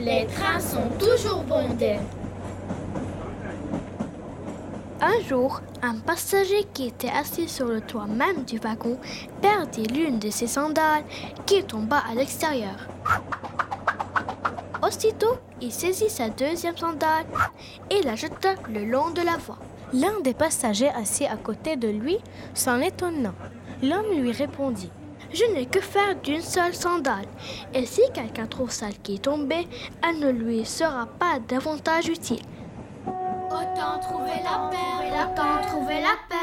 les trains sont toujours bondés. Un jour, un passager qui était assis sur le toit même du wagon perdit l'une de ses sandales qui tomba à l'extérieur. Aussitôt, il saisit sa deuxième sandale et la jeta le long de la voie. L'un des passagers assis à côté de lui s'en étonna. L'homme lui répondit Je n'ai que faire d'une seule sandale, et si quelqu'un trouve celle qui est tombée, elle ne lui sera pas davantage utile. Autant trouver la paire, autant trouver la paire.